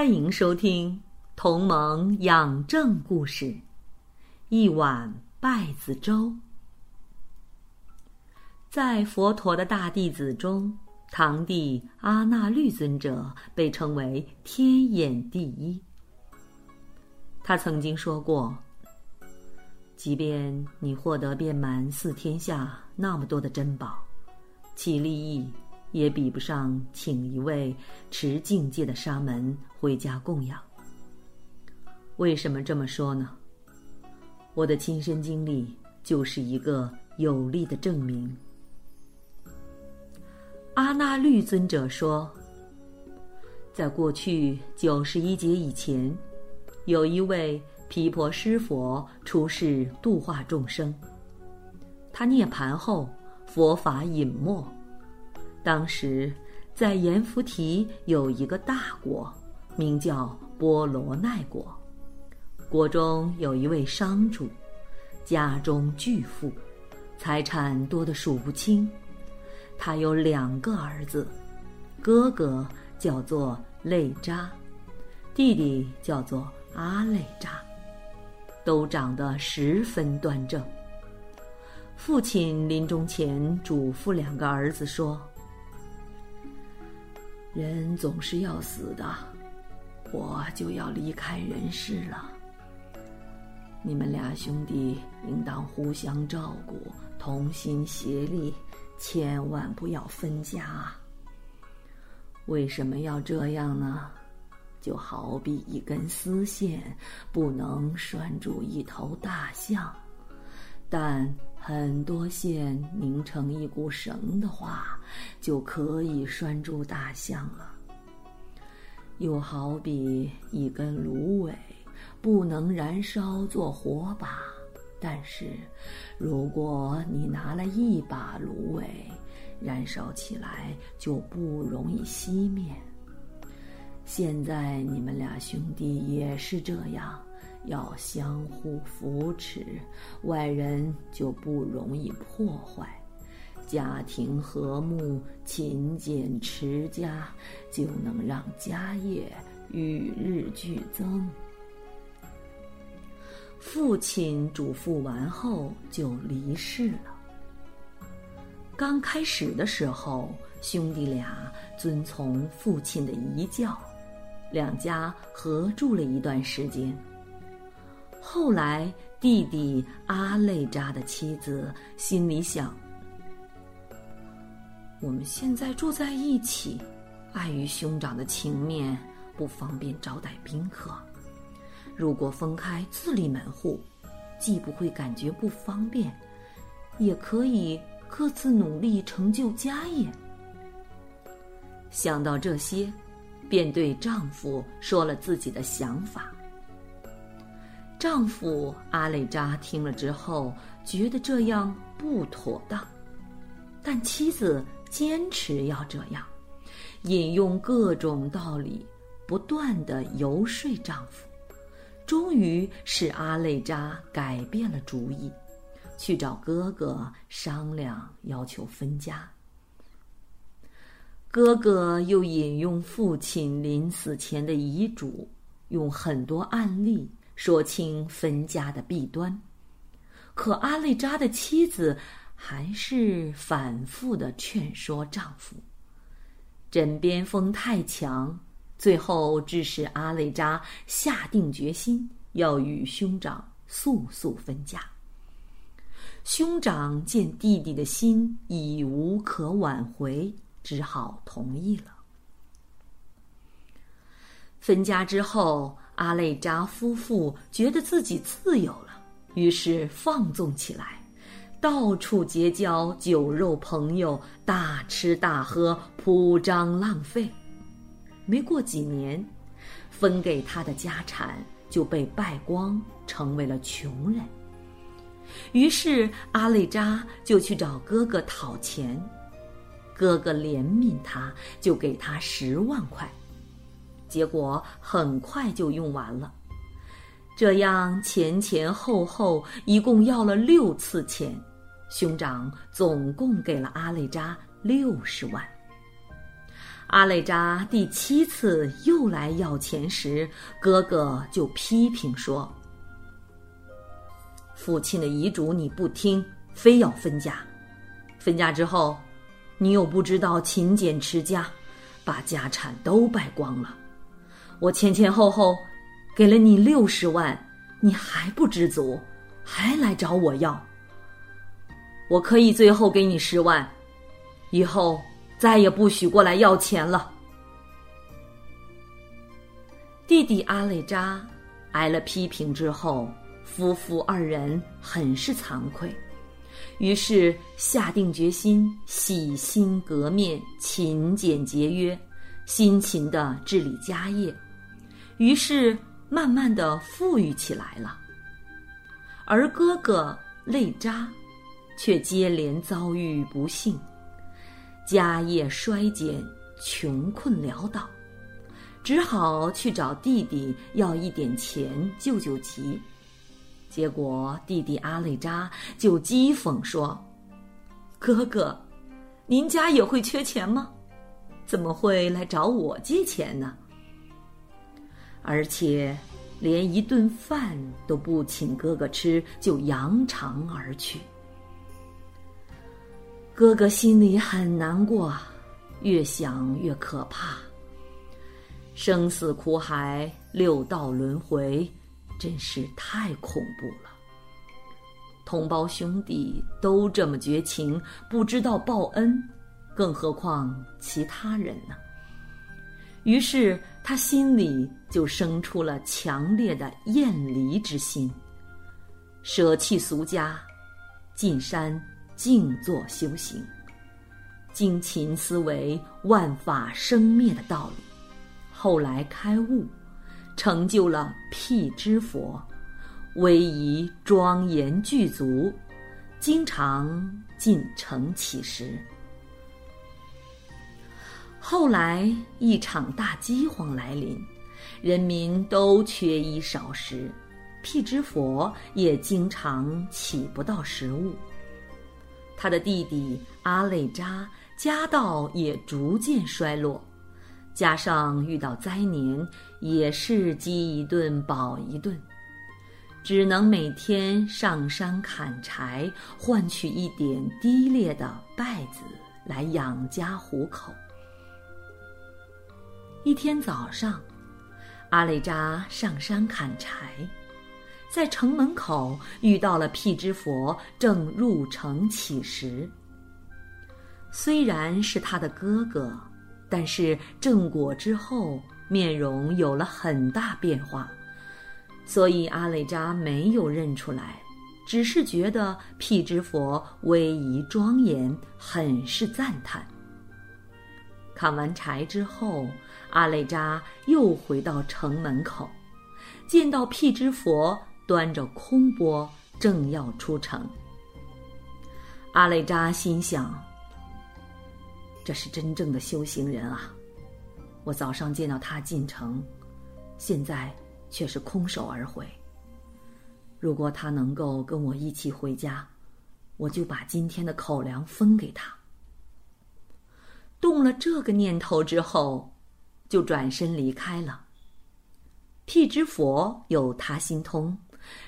欢迎收听《同盟养正故事》，一碗稗子粥。在佛陀的大弟子中，堂弟阿那律尊者被称为天眼第一。他曾经说过：“即便你获得遍满四天下那么多的珍宝，其利益。”也比不上请一位持境界的沙门回家供养。为什么这么说呢？我的亲身经历就是一个有力的证明。阿那律尊者说，在过去九十一劫以前，有一位毗婆尸佛出世度化众生。他涅盘后，佛法隐没。当时，在阎浮提有一个大国，名叫波罗奈国。国中有一位商主，家中巨富，财产多得数不清。他有两个儿子，哥哥叫做累扎，弟弟叫做阿累扎，都长得十分端正。父亲临终前嘱咐两个儿子说。人总是要死的，我就要离开人世了。你们俩兄弟应当互相照顾，同心协力，千万不要分家。为什么要这样呢？就好比一根丝线不能拴住一头大象，但。很多线拧成一股绳的话，就可以拴住大象了。又好比一根芦苇，不能燃烧做火把，但是，如果你拿了一把芦苇，燃烧起来就不容易熄灭。现在你们俩兄弟也是这样。要相互扶持，外人就不容易破坏；家庭和睦、勤俭持家，就能让家业与日俱增。父亲嘱咐完后就离世了。刚开始的时候，兄弟俩遵从父亲的遗教，两家合住了一段时间。后来，弟弟阿累扎的妻子心里想：“我们现在住在一起，碍于兄长的情面，不方便招待宾客。如果分开自立门户，既不会感觉不方便，也可以各自努力成就家业。”想到这些，便对丈夫说了自己的想法。丈夫阿累扎听了之后，觉得这样不妥当，但妻子坚持要这样，引用各种道理，不断的游说丈夫，终于使阿累扎改变了主意，去找哥哥商量，要求分家。哥哥又引用父亲临死前的遗嘱，用很多案例。说清分家的弊端，可阿累扎的妻子还是反复的劝说丈夫。枕边风太强，最后致使阿累扎下定决心要与兄长速速分家。兄长见弟弟的心已无可挽回，只好同意了。分家之后。阿累扎夫妇觉得自己自由了，于是放纵起来，到处结交酒肉朋友，大吃大喝，铺张浪费。没过几年，分给他的家产就被败光，成为了穷人。于是阿累扎就去找哥哥讨钱，哥哥怜悯他，就给他十万块。结果很快就用完了，这样前前后后一共要了六次钱，兄长总共给了阿累扎六十万。阿累扎第七次又来要钱时，哥哥就批评说：“父亲的遗嘱你不听，非要分家。分家之后，你又不知道勤俭持家，把家产都败光了。我前前后后给了你六十万，你还不知足，还来找我要。我可以最后给你十万，以后。”再也不许过来要钱了。弟弟阿累扎挨了批评之后，夫妇二人很是惭愧，于是下定决心洗心革面、勤俭节约，辛勤的治理家业，于是慢慢的富裕起来了。而哥哥累扎却接连遭遇不幸。家业衰减，穷困潦倒，只好去找弟弟要一点钱救救急。结果弟弟阿累扎就讥讽说：“哥哥，您家也会缺钱吗？怎么会来找我借钱呢？而且连一顿饭都不请哥哥吃，就扬长而去。”哥哥心里很难过，越想越可怕。生死苦海，六道轮回，真是太恐怖了。同胞兄弟都这么绝情，不知道报恩，更何况其他人呢？于是他心里就生出了强烈的厌离之心，舍弃俗家，进山。静坐修行，精勤思维万法生灭的道理，后来开悟，成就了辟支佛，威仪庄严具足，经常进城乞食。后来一场大饥荒来临，人民都缺衣少食，辟支佛也经常起不到食物。他的弟弟阿累扎家道也逐渐衰落，加上遇到灾年，也是饥一顿饱一顿，只能每天上山砍柴，换取一点低劣的稗子来养家糊口。一天早上，阿累扎上山砍柴。在城门口遇到了辟支佛，正入城乞食。虽然是他的哥哥，但是正果之后，面容有了很大变化，所以阿累扎没有认出来，只是觉得辟支佛威仪庄严，很是赞叹。砍完柴之后，阿累扎又回到城门口，见到辟支佛。端着空钵，正要出城。阿累扎心想：“这是真正的修行人啊！我早上见到他进城，现在却是空手而回。如果他能够跟我一起回家，我就把今天的口粮分给他。”动了这个念头之后，就转身离开了。辟支佛有他心通。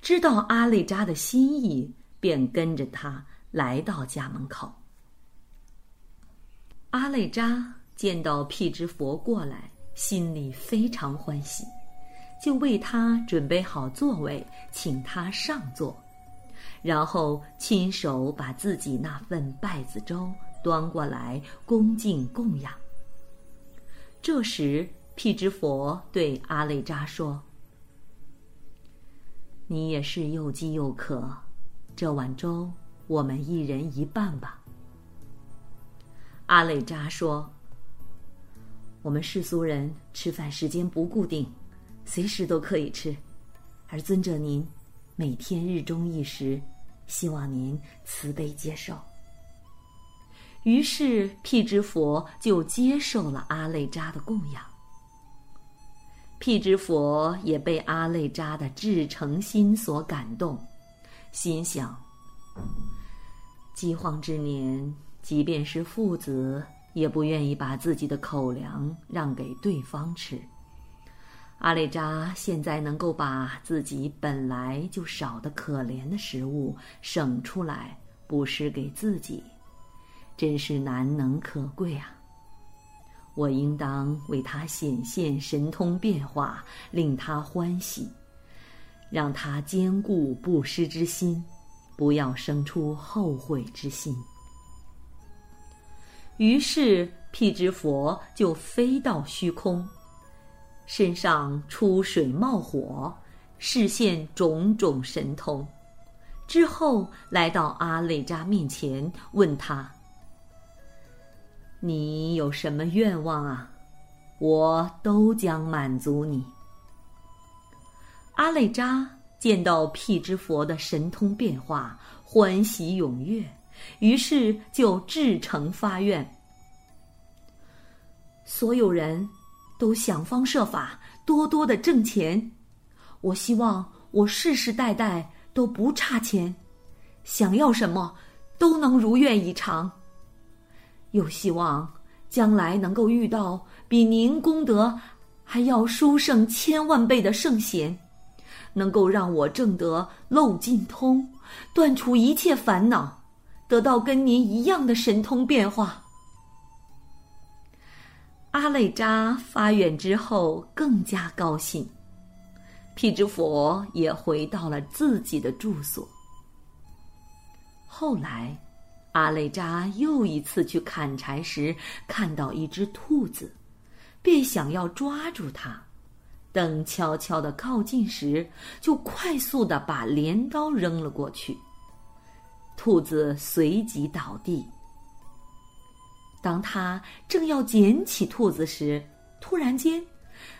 知道阿累扎的心意，便跟着他来到家门口。阿累扎见到辟支佛过来，心里非常欢喜，就为他准备好座位，请他上座，然后亲手把自己那份稗子粥端过来，恭敬供养。这时，辟支佛对阿累扎说。你也是又饥又渴，这碗粥我们一人一半吧。阿累扎说：“我们世俗人吃饭时间不固定，随时都可以吃，而尊者您每天日中一食，希望您慈悲接受。”于是辟支佛就接受了阿累扎的供养。辟支佛也被阿累扎的至诚心所感动，心想：饥荒之年，即便是父子，也不愿意把自己的口粮让给对方吃。阿累扎现在能够把自己本来就少得可怜的食物省出来布施给自己，真是难能可贵啊！我应当为他显现神通变化，令他欢喜，让他坚固布施之心，不要生出后悔之心。于是辟支佛就飞到虚空，身上出水冒火，示现种种神通，之后来到阿累扎面前，问他。你有什么愿望啊？我都将满足你。阿累扎见到辟支佛的神通变化，欢喜踊跃，于是就至诚发愿：所有人都想方设法多多的挣钱，我希望我世世代代都不差钱，想要什么都能如愿以偿。又希望将来能够遇到比您功德还要殊胜千万倍的圣贤，能够让我证得漏尽通，断除一切烦恼，得到跟您一样的神通变化。阿累扎发愿之后更加高兴，毗支佛也回到了自己的住所。后来。阿累扎又一次去砍柴时，看到一只兔子，便想要抓住它。等悄悄的靠近时，就快速的把镰刀扔了过去。兔子随即倒地。当他正要捡起兔子时，突然间，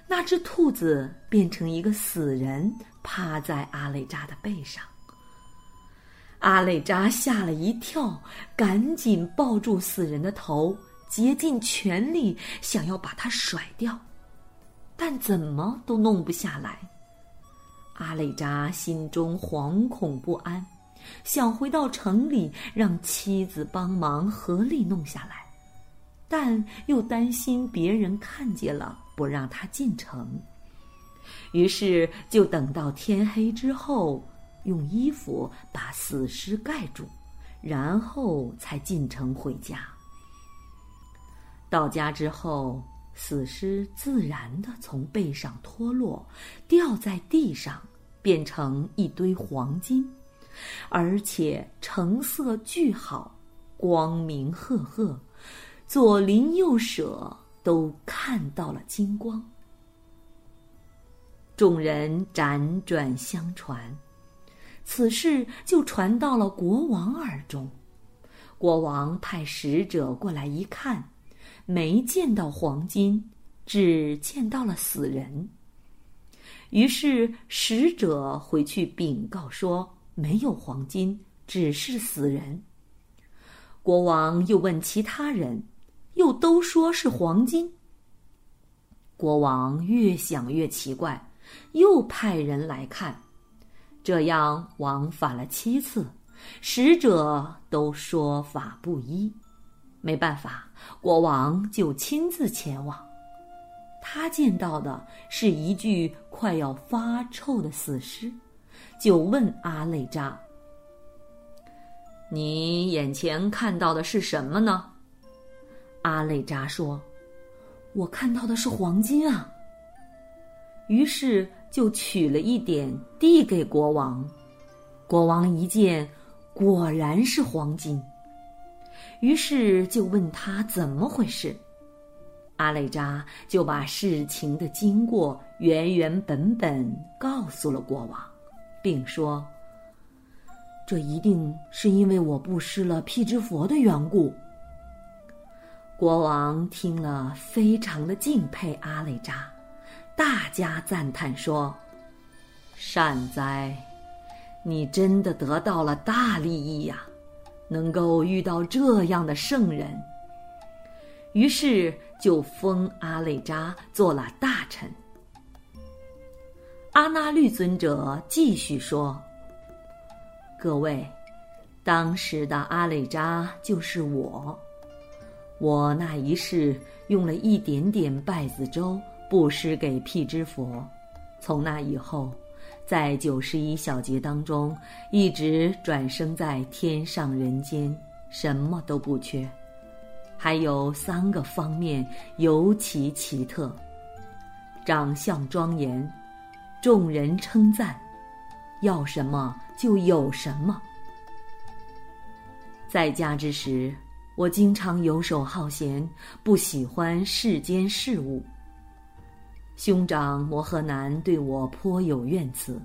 那只兔子变成一个死人，趴在阿累扎的背上。阿累扎吓了一跳，赶紧抱住死人的头，竭尽全力想要把他甩掉，但怎么都弄不下来。阿累扎心中惶恐不安，想回到城里让妻子帮忙合力弄下来，但又担心别人看见了不让他进城，于是就等到天黑之后。用衣服把死尸盖住，然后才进城回家。到家之后，死尸自然的从背上脱落，掉在地上，变成一堆黄金，而且成色巨好，光明赫赫，左邻右舍都看到了金光。众人辗转相传。此事就传到了国王耳中，国王派使者过来一看，没见到黄金，只见到了死人。于是使者回去禀告说没有黄金，只是死人。国王又问其他人，又都说是黄金。国王越想越奇怪，又派人来看。这样往返了七次，使者都说法不一，没办法，国王就亲自前往。他见到的是一具快要发臭的死尸，就问阿累扎：“你眼前看到的是什么呢？”阿累扎说：“我看到的是黄金啊。”于是。就取了一点递给国王，国王一见，果然是黄金。于是就问他怎么回事，阿累扎就把事情的经过原原本本告诉了国王，并说：“这一定是因为我布施了辟支佛的缘故。”国王听了，非常的敬佩阿累扎。大加赞叹说：“善哉，你真的得到了大利益呀！能够遇到这样的圣人。”于是就封阿累扎做了大臣。阿那律尊者继续说：“各位，当时的阿累扎就是我。我那一世用了一点点败子粥布施给辟支佛，从那以后，在九十一小节当中，一直转生在天上人间，什么都不缺。还有三个方面尤其奇特：长相庄严。”众人称赞，要什么就有什么。在家之时，我经常游手好闲，不喜欢世间事物。兄长摩诃南对我颇有怨词，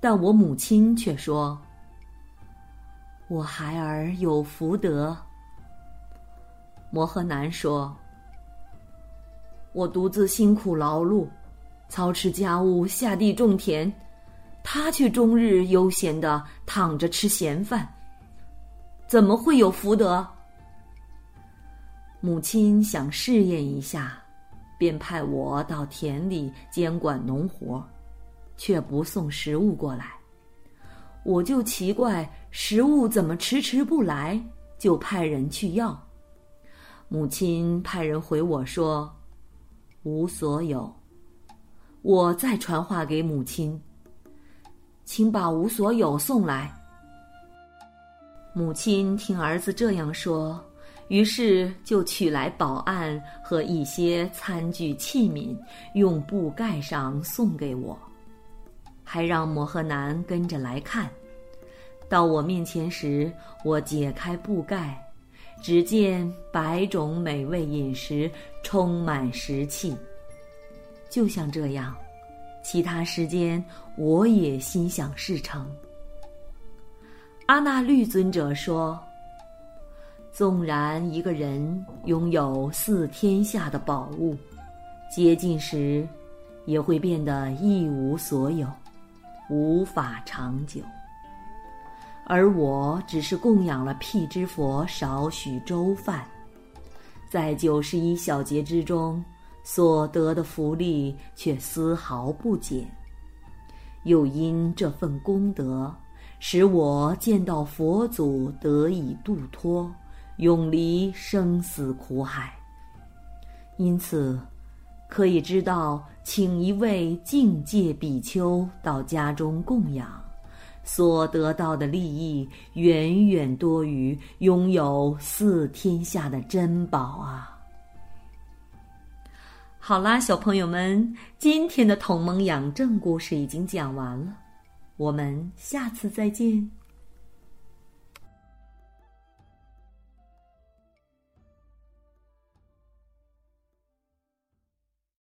但我母亲却说：“我孩儿有福德。”摩诃南说：“我独自辛苦劳碌。”操持家务，下地种田，他却终日悠闲的躺着吃闲饭，怎么会有福德？母亲想试验一下，便派我到田里监管农活，却不送食物过来。我就奇怪食物怎么迟迟不来，就派人去要。母亲派人回我说：“无所有。”我再传话给母亲，请把无所有送来。母亲听儿子这样说，于是就取来宝案和一些餐具器皿，用布盖上送给我，还让摩诃南跟着来看。到我面前时，我解开布盖，只见百种美味饮食充满食器。就像这样，其他时间我也心想事成。阿那律尊者说：“纵然一个人拥有四天下的宝物，接近时也会变得一无所有，无法长久。而我只是供养了辟支佛少许粥饭，在九十一小节之中。”所得的福利却丝毫不减，又因这份功德，使我见到佛祖得以度脱，永离生死苦海。因此，可以知道，请一位境界比丘到家中供养，所得到的利益远远多于拥有四天下的珍宝啊！好啦，小朋友们，今天的同盟养正故事已经讲完了，我们下次再见。